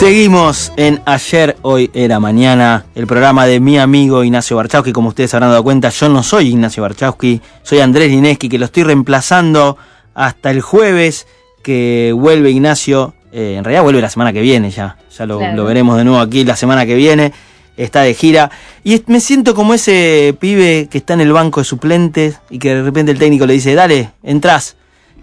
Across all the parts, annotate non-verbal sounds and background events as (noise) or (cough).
Seguimos en Ayer, Hoy Era Mañana, el programa de mi amigo Ignacio Barchowski. Como ustedes habrán dado cuenta, yo no soy Ignacio Barchowski, soy Andrés Lineski, que lo estoy reemplazando hasta el jueves, que vuelve Ignacio. Eh, en realidad vuelve la semana que viene ya, ya lo, Claro. lo veremos de nuevo aquí la semana que viene. Está de gira. Y me siento como ese pibe que está en el banco de suplentes y que de repente el técnico le dice, dale, entrás.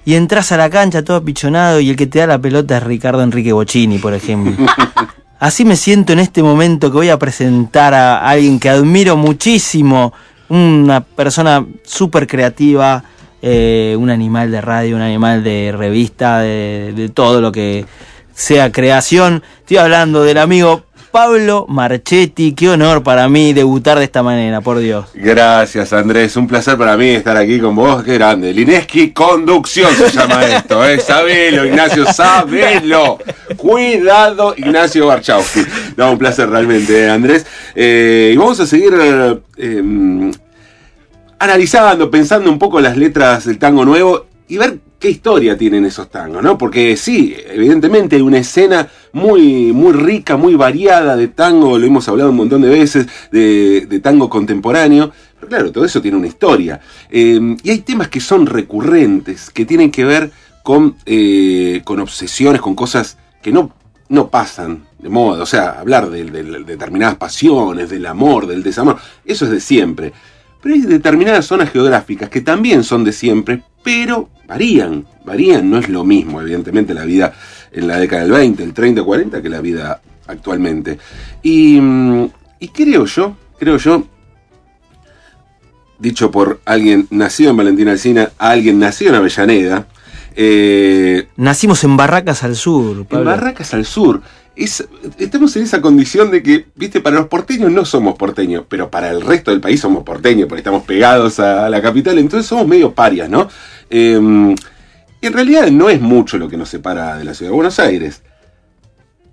Y entras a la cancha todo apichonado y el que te da la pelota es Ricardo Enrique Bocini, por ejemplo. (laughs) Así me siento en este momento que voy a presentar a alguien que admiro muchísimo, una persona súper creativa, eh, un animal de radio, un animal de revista, de, de todo lo que sea creación. Estoy hablando del amigo Pablo Marchetti. Qué honor para mí debutar de esta manera, por Dios. Gracias, Andrés. Un placer para mí estar aquí con vos. Qué grande. Lineski Conducción se llama esto, ¿eh? Sabelo, Ignacio, sabelo. Cuidado, Ignacio Barchowski. No, un placer realmente, ¿eh, Andrés. Eh, y vamos a seguir eh, analizando, pensando un poco las letras del tango nuevo y ver qué historia tienen esos tangos, ¿no? Porque sí, evidentemente hay una escena muy, muy rica, muy variada de tango, lo hemos hablado un montón de veces, de, de tango contemporáneo, pero claro, todo eso tiene una historia. Eh, y hay temas que son recurrentes, que tienen que ver con, eh, con obsesiones, con cosas que no, no pasan de moda, o sea, hablar de, de- de determinadas pasiones, del amor, del desamor, eso es de siempre. Pero hay determinadas zonas geográficas que también son de siempre, pero varían, varían, no es lo mismo, evidentemente, la vida en la década del 20, el 30, 40, que la vida actualmente. Y, mm, y creo yo, creo yo, dicho por alguien nacido en Valentina Alsina, a alguien nacido en Avellaneda, eh, Nacimos en Barracas al sur, en. Barracas al sur. Es- estamos en esa condición de que, viste, para los porteños no somos porteños, pero para el resto del país somos porteños, porque estamos pegados a la capital, entonces somos medio parias, ¿no? Eh, y en realidad no es mucho lo que nos separa de la ciudad de Buenos Aires,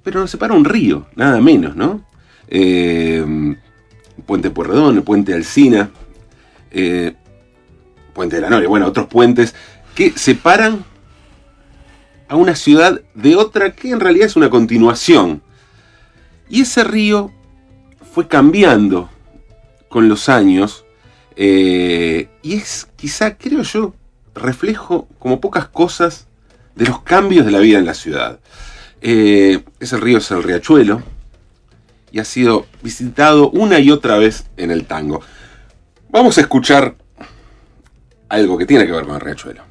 pero nos separa un río, nada menos, ¿no? Eh, puente Puerredón, el puente Alsina, eh, puente de la Noria, bueno, otros puentes que separan a una ciudad de otra que en realidad es una continuación. Y ese río fue cambiando con los años eh, y es quizá, creo yo, reflejo como pocas cosas de los cambios de la vida en la ciudad. Eh, ese río es el Riachuelo y ha sido visitado una y otra vez en el tango. Vamos a escuchar algo que tiene que ver con el Riachuelo.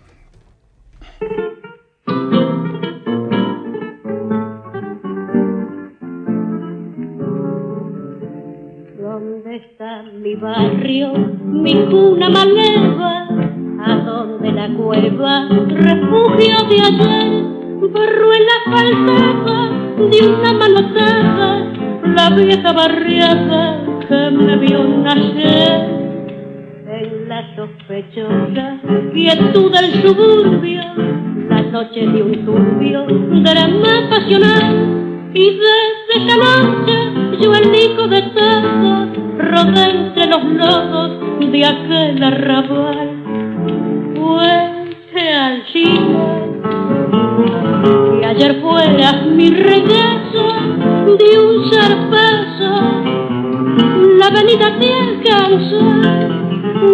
¿Dónde está mi barrio, mi cuna maleva? ¿A dónde la cueva, refugio de ayer? Barruela faltaba de una manotada, la vieja barriada que me vio nacer. En la sospechosa quietud del suburbio, la noche de un turbio drama pasional. Y desde esa noche yo el hijo de todo rodé entre los lodos de aquel arrabal. Fuese al cine que ayer fuera mi regreso de un zarpazo la avenida te alcanza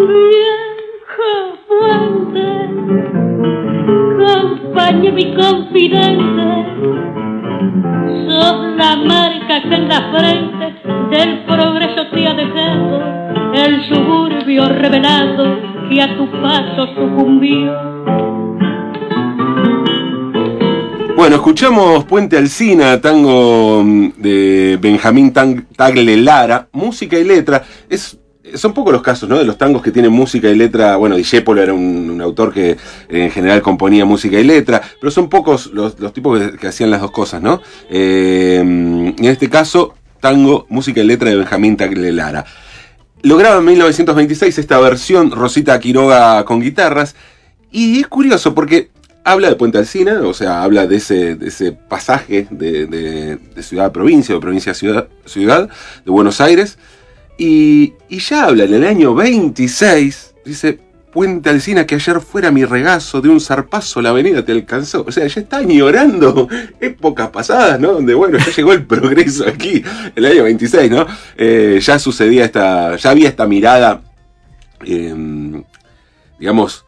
vieja fuente compañía mi confidente sos la marca que en la frente del progreso te ha dejado el suburbio revelado tu paso Bueno, escuchamos Puente Alsina, tango mm, de Benjamín Tagle Lara, música y letra. Es, son pocos los casos, ¿no? De los tangos que tienen música y letra. Bueno, Discepolo era un, autor que en general componía música y letra, pero son pocos los, tipos que, hacían las dos cosas, ¿no? Eh, y en este caso, tango, música y letra de Benjamín Tagle Lo graba en 1926 esta versión, Rosita Quiroga con guitarras, y es curioso porque habla de Puente Alsina, o sea, habla de ese, de ese pasaje de, de, ciudad a provincia, de provincia a ciudad, ciudad, de Buenos Aires, y, y ya habla en el año 26, dice, Puente Alcina que ayer fuera mi regazo, de un zarpazo la avenida te alcanzó. O sea, ya está añorando (laughs) épocas pasadas, ¿no? Donde, bueno, ya llegó el (laughs) progreso aquí, el año 26, ¿no? Eh, ya sucedía esta, ya había esta mirada, em, digamos,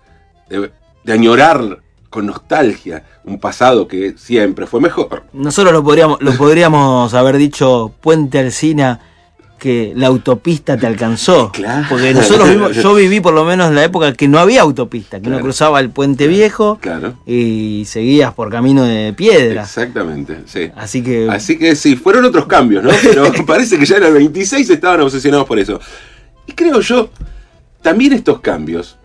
de, añorar con nostalgia un pasado que siempre fue mejor. Nosotros lo podríamos, lo podríamos haber dicho Puente Alcina que la autopista te alcanzó. (laughs) Claro. Porque nosotros (laughs) vimos, yo viví por lo menos en la época que no había autopista, que uno cruzaba el puente viejo y seguías por camino de piedra. Exactamente, sí. Así que. Así que sí, fueron otros cambios, ¿no? Pero (laughs) parece que ya en el 26 estaban obsesionados por eso. Y creo yo, también estos cambios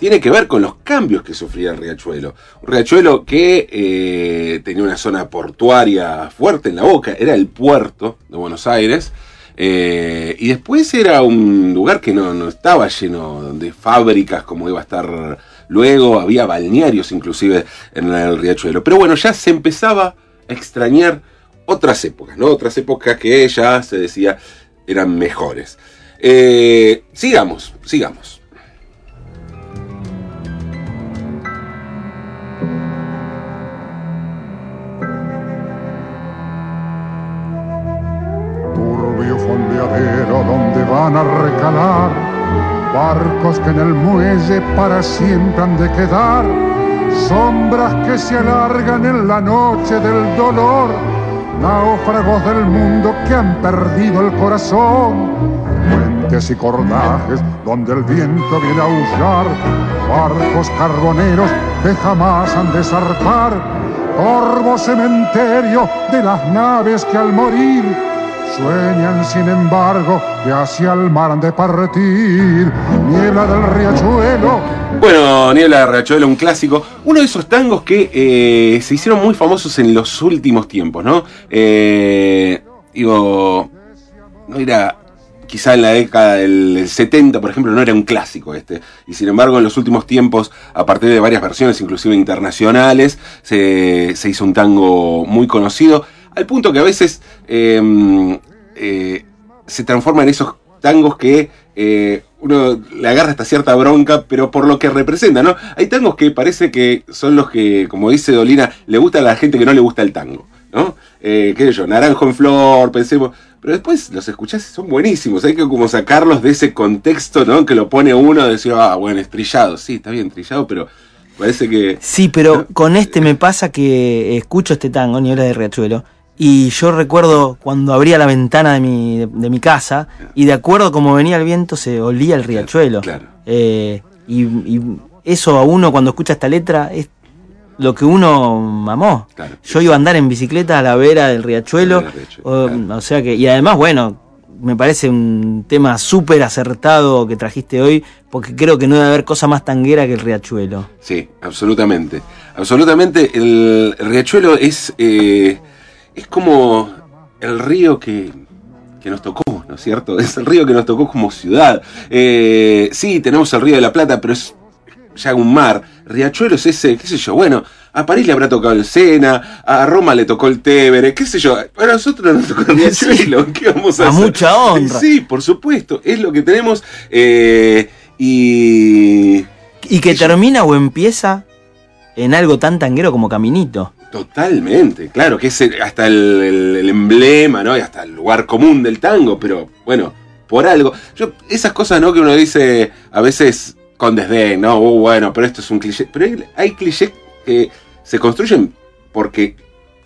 tiene que ver con los cambios que sufría el riachuelo. Un riachuelo que eh, tenía una zona portuaria fuerte en la boca, era el puerto de Buenos Aires eh, y después era un lugar que no, estaba lleno de fábricas como iba a estar luego, había balnearios inclusive en el riachuelo. Pero bueno, ya se empezaba a extrañar otras épocas, ¿no? Otras épocas que ya se decía eran mejores. Eh, sigamos, sigamos. Para siempre han de quedar, sombras que se alargan en la noche del dolor, náufragos del mundo que han perdido el corazón, puentes y cordajes donde el viento viene a aullar, barcos carboneros que jamás han de zarpar, corvo cementerio de las naves que al morir Sueñan sin embargo que hacia el mar han de partir. Niebla del riachuelo. Bueno, Niebla del Riachuelo, un clásico. Uno de esos tangos que eh, se hicieron muy famosos en los últimos tiempos, ¿no? Eh, digo, no era quizá en la década del 70, por ejemplo, no era un clásico este. Y sin embargo, en los últimos tiempos, a partir de varias versiones, inclusive internacionales, se, se hizo un tango muy conocido al punto que a veces em, eh, se transforma en esos tangos que eh, uno le agarra hasta cierta bronca, pero por lo que representa, ¿no? Hay tangos que parece que son los que, como dice Dolina, le gusta a la gente que no le gusta el tango, ¿no? Eh, qué sé yo, Naranjo en Flor, pensemos. Pero después los escuchás y son buenísimos. Hay que como sacarlos de ese contexto, ¿no? Que lo pone uno decir, ah, bueno, estrillado. Sí, está bien trillado, pero parece que. Sí, pero con este me pasa que escucho este tango, Niebla de Riachuelo y yo recuerdo cuando abría la ventana de mi, de, mi casa y de acuerdo como venía el viento se olía el riachuelo. Eh, y, eso a uno cuando escucha esta letra es lo que uno mamó. Yo iba a andar en bicicleta a la vera del riachuelo. o, sea que, y además, bueno, me parece un tema súper acertado que trajiste hoy, porque creo que no debe haber cosa más tanguera que el riachuelo. Sí, absolutamente. Absolutamente. El riachuelo es... Eh, es como el río que, nos tocó, ¿no es cierto? (laughs) Es el río que nos tocó como ciudad. Eh, sí, tenemos el río de la Plata, pero es ya un mar. Riachuelo es ese, qué sé yo, bueno, a París le habrá tocado el Sena, a Roma le tocó el Tevere, qué sé yo. A nosotros nos tocó el Riachuelo, ¿qué vamos a, a mucha honra. Sí, por supuesto, es lo que tenemos. Eh, y. Y que termina o empieza en algo tan tanguero como Caminito. Totalmente, claro, que es hasta el, emblema, ¿no? Y hasta el lugar común del tango, pero bueno, por algo. Yo, esas cosas, ¿no? Que uno dice a veces con desdén, ¿no? Uh, bueno, pero esto es un cliché. Pero hay clichés que se construyen porque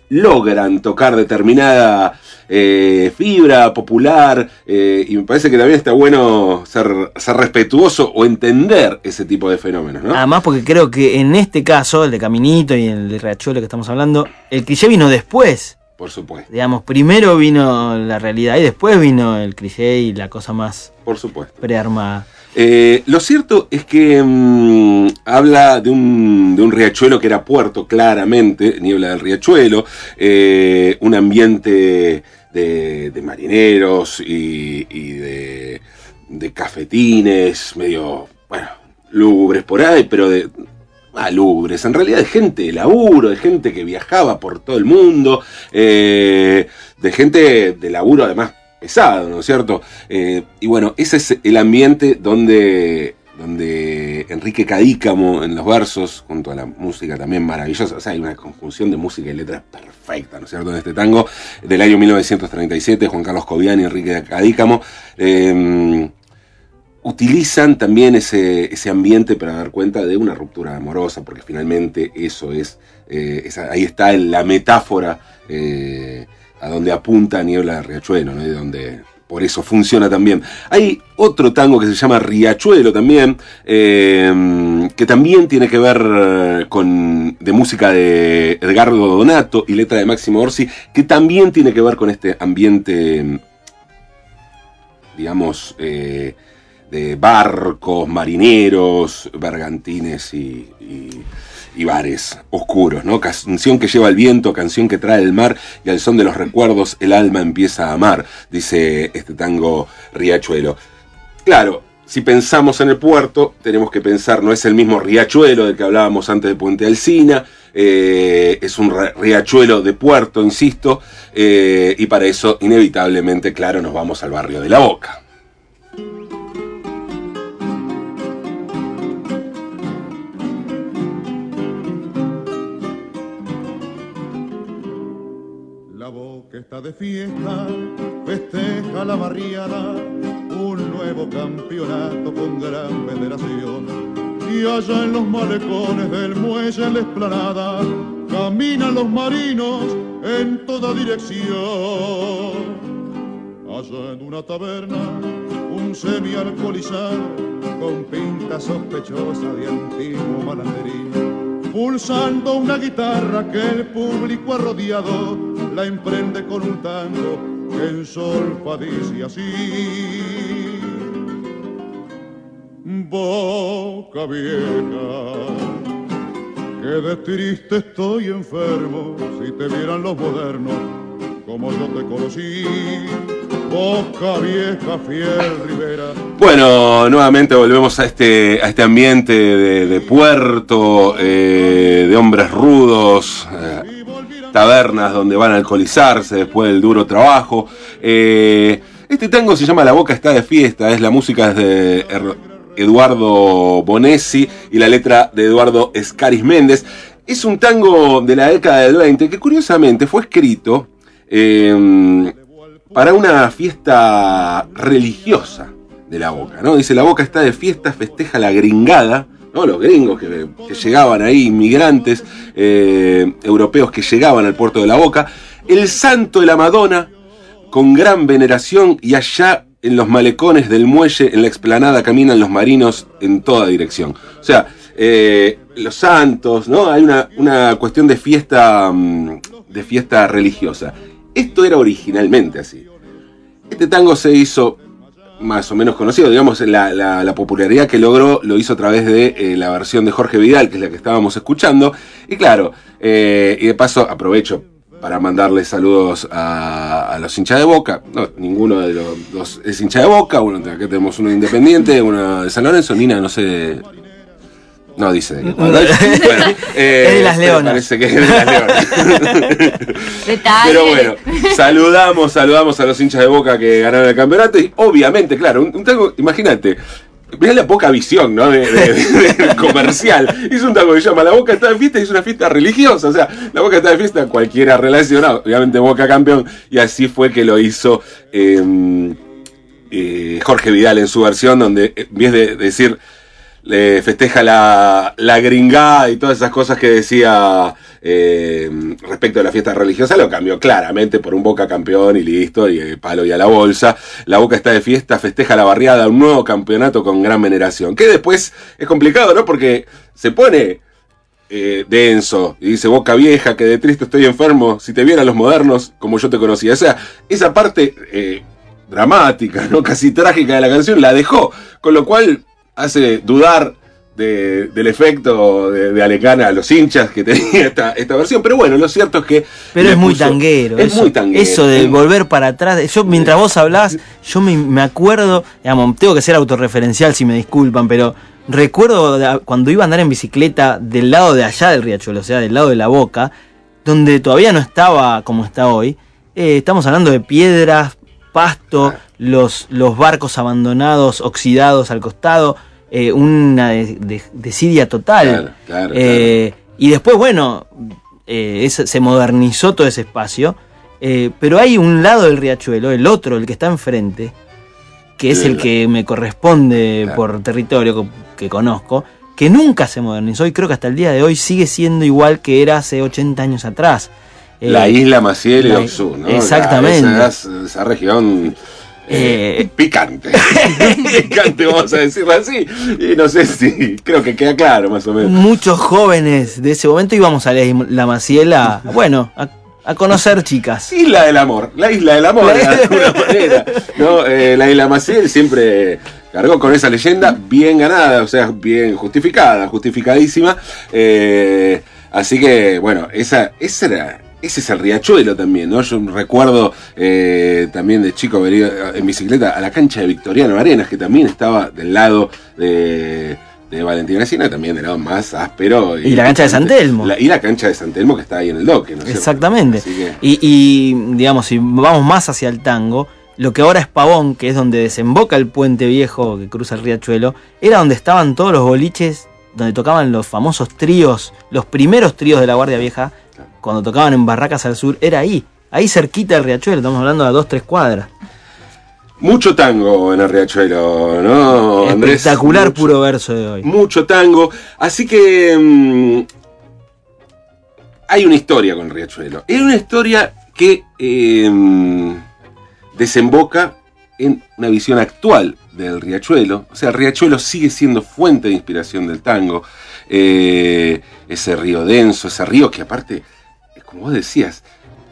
logran tocar determinada eh, fibra popular eh, y me parece que también está bueno ser, ser respetuoso o entender ese tipo de fenómenos. ¿no? Además porque creo que en este caso, el de Caminito y el de Riachuelo que estamos hablando, el cliché vino después. Por supuesto. Digamos, primero vino la realidad y después vino el cliché y la cosa más Por supuesto. prearmada. Eh, lo cierto es que mm, habla de un, de un, riachuelo que era puerto, claramente, niebla del riachuelo, eh, un ambiente de, de marineros y, de cafetines, medio, bueno, lúgubres por ahí, pero de, ah, lúgubres, en realidad de gente de laburo, de gente que viajaba por todo el mundo, eh, de gente de laburo además pesado, ¿no es cierto? Eh, y bueno, ese es el ambiente donde, donde Enrique Cadícamo en los versos, junto a la música también maravillosa, o sea, hay una conjunción de música y letras perfecta, ¿no es cierto? En este tango del año 1937, Juan Carlos Cobian y Enrique Cadícamo. eh, utilizan también ese, ese ambiente para dar cuenta de una ruptura amorosa, porque finalmente eso es, eh, ahí está la metáfora a donde apunta Niebla de Riachuelo, ¿no? Y donde por eso funciona también. Hay otro tango que se llama Riachuelo también, eh, que también tiene que ver eh, con de música de Edgardo Donato y letra de Máximo Orsi, que también tiene que ver con este ambiente, digamos, eh, de barcos, marineros, bergantines y- y bares oscuros, ¿no? Canción que lleva el viento, canción que trae el mar y al son de los recuerdos el alma empieza a amar, dice este tango Riachuelo. Claro, si pensamos en el puerto, tenemos que pensar, no es el mismo riachuelo del que hablábamos antes de Puente Alsina, eh, es un riachuelo de puerto, insisto, eh, y para eso, inevitablemente, claro, nos vamos al barrio de La Boca. Boca está de fiesta, festeja la barriada, un nuevo campeonato con gran veneración. Y allá en los malecones del muelle en la explanada, caminan los marinos en toda dirección. Allá en una taberna, un semi-alcoholizado con pinta sospechosa de antiguo malanderín. Pulsando una guitarra que el público ha rodeado, la emprende con un tango que en solfa dice así. Boca vieja, que de triste estoy enfermo, si te vieran los modernos, como yo te conocí. Boca vieja, fiel Rivera. Bueno, nuevamente volvemos a este, a este ambiente de, puerto, eh, de hombres rudos, eh, tabernas donde van a alcoholizarse después del duro trabajo. Eh, este tango se llama La Boca está de fiesta, es la música de Eduardo Bonesi y la letra de Eduardo Escaris Méndez. Es un tango de la década del 20 que curiosamente fue escrito para una fiesta religiosa de la Boca, ¿no? Dice, la Boca está de fiesta, festeja la gringada, ¿no? Los gringos que, llegaban ahí, inmigrantes eh, europeos que llegaban al puerto de la Boca, el santo de la Madonna, con gran veneración, y allá en los malecones del muelle, en la explanada, caminan los marinos en toda dirección. O sea, eh, los santos, ¿no? Hay una, una cuestión de fiesta, mm, de fiesta religiosa. Esto era originalmente así. Este tango se hizo más o menos conocido, digamos, la, la- la popularidad que logró lo hizo a través de eh, la versión de Jorge Vidal, que es la que estábamos escuchando. Y claro, eh, y de paso aprovecho para mandarle saludos a, los hinchas de Boca. No, ninguno de los dos es hincha de Boca, uno, acá tenemos uno independiente, uno de San Lorenzo, Nina, no sé... No dice de qué es. Bueno, (laughs) eh, Es de las Leonas. Parece que es de las Leonas. (laughs) Detalle. Pero bueno, saludamos, saludamos a los hinchas de Boca que ganaron el campeonato y obviamente, claro, un, un tango, imagínate, mirá la poca visión, ¿no? De, de- de- (laughs) comercial. Hizo un tango que se llama La Boca está de fiesta y es una fiesta religiosa, o sea, La Boca está de fiesta, cualquiera relacionado, obviamente Boca campeón, y así fue que lo hizo eh, eh, Jorge Vidal en su versión, donde en vez de decir le festeja la, la gringada y todas esas cosas que decía eh, respecto a la fiesta religiosa, lo cambió claramente por un Boca campeón y listo, y eh, palo y a la bolsa. La Boca está de fiesta, festeja la barriada, un nuevo campeonato con gran veneración. Que después es complicado, ¿no? Porque se pone eh, denso y dice Boca vieja, que de triste estoy enfermo, si te vieran los modernos como yo te conocía. O sea, esa parte dramática, ¿no? Casi trágica de la canción la dejó, con lo cual hace dudar de- del efecto de, de Alecana a los hinchas que tenía esta, esta versión. Pero bueno, lo cierto es que. Pero es muy tanguero. Es eso, muy tanguero. Eso de volver para atrás. Yo, mientras vos hablás, yo me, me acuerdo, digamos, tengo que ser autorreferencial si me disculpan, pero recuerdo cuando iba a andar en bicicleta del lado de allá del riachuelo, o sea, del lado de la boca, donde todavía no estaba como está hoy. Eh, estamos hablando de piedras, pasto, los, los barcos abandonados, oxidados al costado, eh, una de- de- desidia total. Claro, claro, Eh, Y después, bueno, eh, se modernizó todo ese espacio, pero hay un lado del riachuelo, el otro, el que está enfrente, que es el que me corresponde por territorio que, que conozco, que nunca se modernizó y creo que hasta el día de hoy sigue siendo igual que era hace 80 años atrás. Eh, La isla Maciel y la- Oxú, ¿no? Exactamente. La- esa, esa región. eh, Eh, picante. (laughs) (laughs) picante, vamos a decirlo así. Y no sé si. Creo que queda claro, más o menos. muchos jóvenes de ese momento íbamos a la, la Maciela, (laughs) bueno, a, a conocer chicas. Isla del amor, la isla del amor, La- de alguna manera. ¿no? Eh, la isla Maciel siempre cargó con esa leyenda bien ganada, o sea, bien justificada, justificadísima. Eh, así que, bueno, esa, esa era. Ese es el riachuelo también, ¿no? Yo recuerdo eh, también de chico venir en bicicleta a la cancha de Victoriano Arenas, que también estaba del lado de, de Valentina Encina, también del lado más áspero. Y la cancha de San Telmo. La- y la cancha de San Telmo que está ahí en el doque. Exactamente. Que- Y, y, digamos, si vamos más hacia el tango, lo que ahora es Pavón, que es donde desemboca el puente viejo que cruza el riachuelo, era donde estaban todos los boliches, donde tocaban los famosos tríos, los primeros tríos de la Guardia Vieja, cuando tocaban en Barracas al Sur, era ahí, ahí cerquita del riachuelo, estamos hablando de dos, tres cuadras. Mucho tango en el Riachuelo, ¿no, Andrés? Espectacular Mucho- puro verso de hoy. Mucho tango. Así que. mm, hay una historia con Riachuelo. Es una historia que eh, desemboca en una visión actual del Riachuelo. O sea, el Riachuelo sigue siendo fuente de inspiración del tango. Eh, ese río denso, ese río que aparte, como vos decías,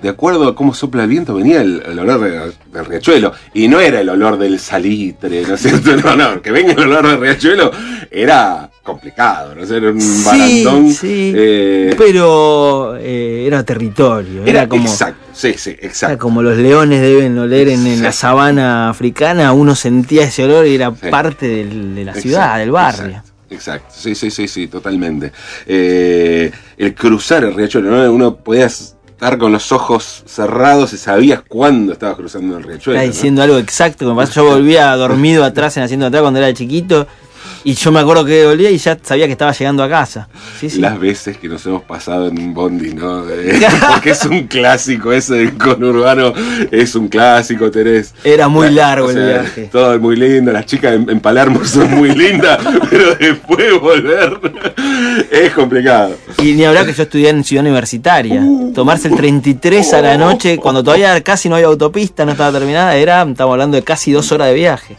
de acuerdo a cómo sopla el viento, venía el, el olor de- del riachuelo. Y no era el olor del salitre, ¿no es cierto? (laughs) No, no, que venga el olor del riachuelo era complicado, ¿no? Era un Sí, barandón. sí. eh, Pero eh, era territorio, era, era como... exacto, sí, sí, Era exacto. como los leones deben oler en, en la sabana africana, uno sentía ese olor y era Sí. parte del- de la Exacto, ciudad, del barrio. Exacto, exacto. sí, sí, sí, sí, totalmente. Eh, el cruzar el riachuelo, ¿no? Uno podía estar con los ojos cerrados y sabías cuándo estabas cruzando el riachuelo. ¿no? diciendo algo exacto, me pasó, yo volvía dormido atrás en Haciendo Atrás cuando era chiquito y yo me acuerdo que volvía y ya sabía que estaba llegando a casa. Sí, sí. Las veces que nos hemos pasado en un bondi, ¿no? (laughs) Eh, porque es un clásico, ese del conurbano es un clásico, Terés. Era muy La- largo o el viaje. Todo es muy lindo, las chicas en, en Palermo (laughs) son muy lindas, pero después volver (laughs) es complicado. Y ni hablar que yo estudié en Ciudad Universitaria. Uh. Tomarse el 33 a la noche, cuando todavía casi no había autopista, no estaba terminada, era, estamos hablando de casi dos horas de viaje.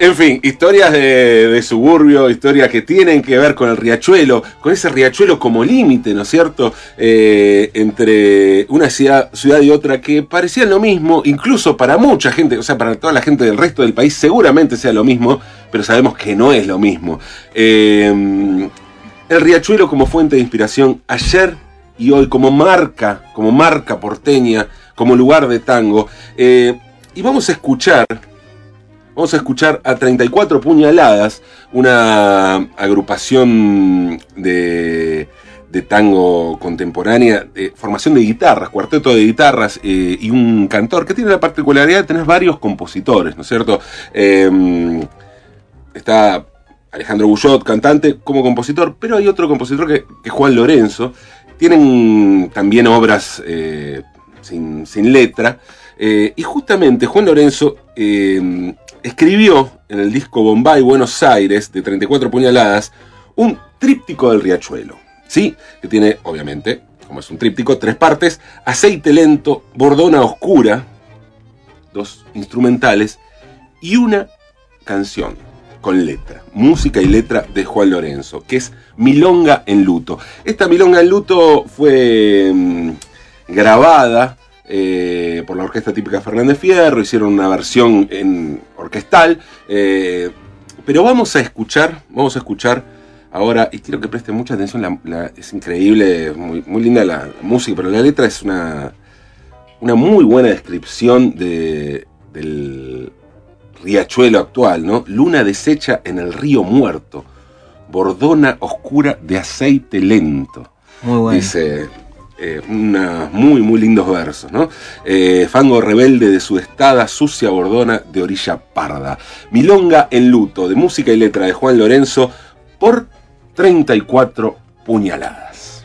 En fin, historias de, suburbio, historias que tienen que ver con el riachuelo, con ese riachuelo como límite, ¿no es cierto? Eh, entre una ciudad, ciudad y otra que parecían lo mismo, incluso para mucha gente, o sea, para toda la gente del resto del país seguramente sea lo mismo, pero sabemos que no es lo mismo. Eh, el riachuelo como fuente de inspiración ayer y hoy, como marca, como marca porteña, como lugar de tango. Eh, y vamos a escuchar Vamos a escuchar a 34 puñaladas, una agrupación de, tango contemporánea, formación de guitarras, cuarteto de guitarras eh, y un cantor que tiene la particularidad de tener varios compositores, ¿no es cierto? Eh, está Alejandro Bullot, cantante, como compositor, pero hay otro compositor que, es Juan Lorenzo. Tienen también obras eh, sin, letra. Eh, y justamente Juan Lorenzo eh, escribió en el disco Bombay Buenos Aires de 34 puñaladas un tríptico del riachuelo. ¿Sí? Que tiene, obviamente, como es un tríptico, tres partes: aceite lento, bordona oscura, dos instrumentales y una canción con letra, música y letra de Juan Lorenzo, que es Milonga en Luto. Esta Milonga en Luto fue mm, grabada eh, por la Orquesta Típica Fernández Fierro, hicieron una versión en orquestal, eh, Pero vamos a escuchar, vamos a escuchar ahora, y quiero que presten mucha atención, la- la- es increíble, muy, muy linda la música, pero la letra es una, una muy buena descripción de, del riachuelo actual, ¿no? Luna deshecha en el río muerto, bordona oscura de aceite lento. Muy bueno. Dice eh, unos muy, muy lindos versos, ¿no? Eh, fango rebelde de su estada, sucia bordona de orilla parda. Milonga en luto, de música y letra de Juan Lorenzo, por 34 puñaladas.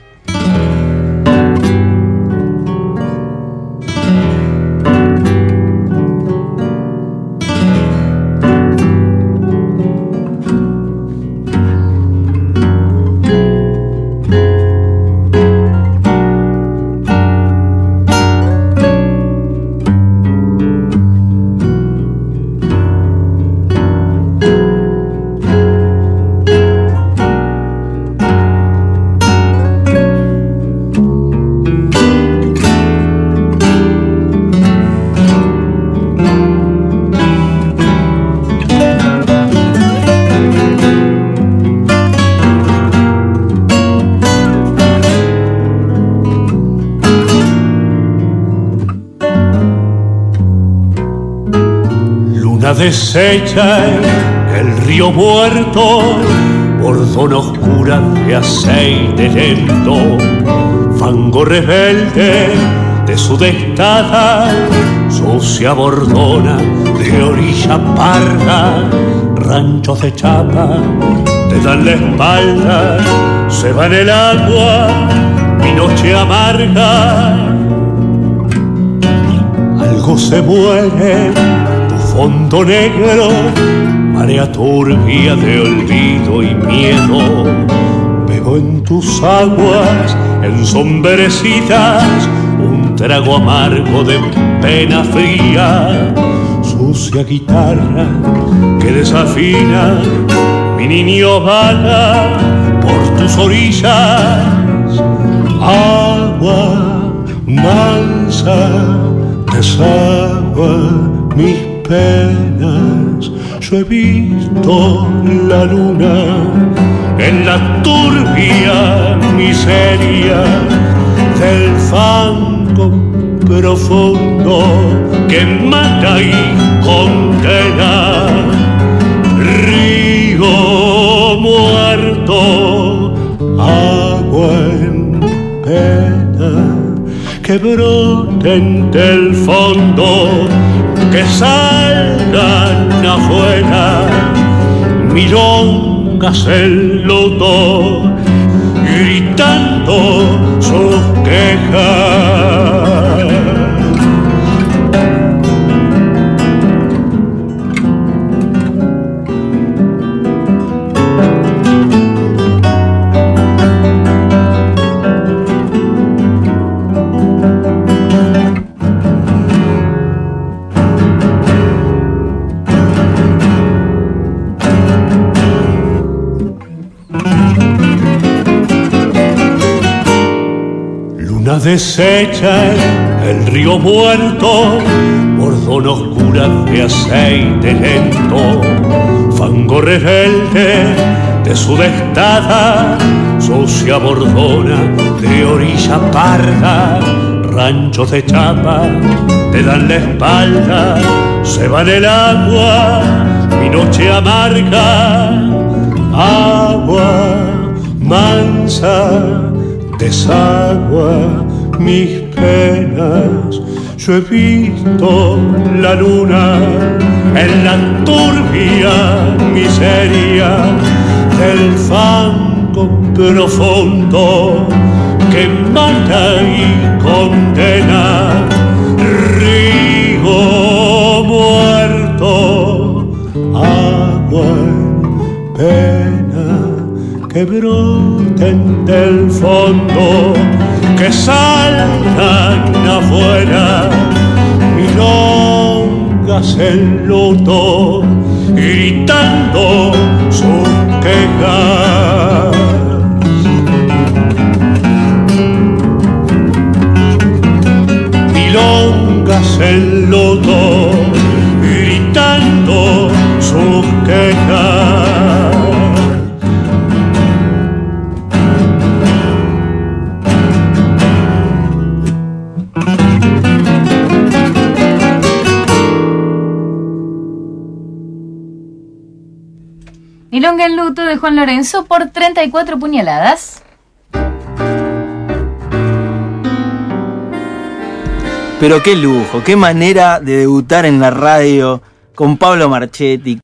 En el río muerto, bordón oscura de aceite lento, fango rebelde de su destada, sucia bordona de orilla parda, ranchos de chapa te dan la espalda, se va en el agua mi noche amarga. Algo se muere, fondo negro, marea turbia de olvido y miedo. Bebo en tus aguas ensombrecidas un trago amargo de pena fría, sucia guitarra que desafina, mi niño vaga por tus orillas agua mansa desagua mis Yo he visto la luna en la turbia miseria del fango profundo que mata y condena. Río muerto, agua en pena que broten del fondo, que salgan afuera, milongas el loto, gritando sus quejas. En el río muerto, bordón oscura de aceite lento, fango rebelde de su destada, sucia bordona de orilla parda, ranchos de chapa te dan la espalda, se va el agua, mi noche amarga, agua mansa desagua mis penas. Yo he visto la luna en la turbia miseria del fango profundo que mata y condena. Río muerto, agua en pena que broten del fondo, que salgan afuera, milongas en luto, gritando sus quejas. Milongas en loto, gritando sus quejas. Juan Lorenzo por 34 puñaladas. Pero qué lujo, qué manera de debutar en la radio con Pablo Marchetti,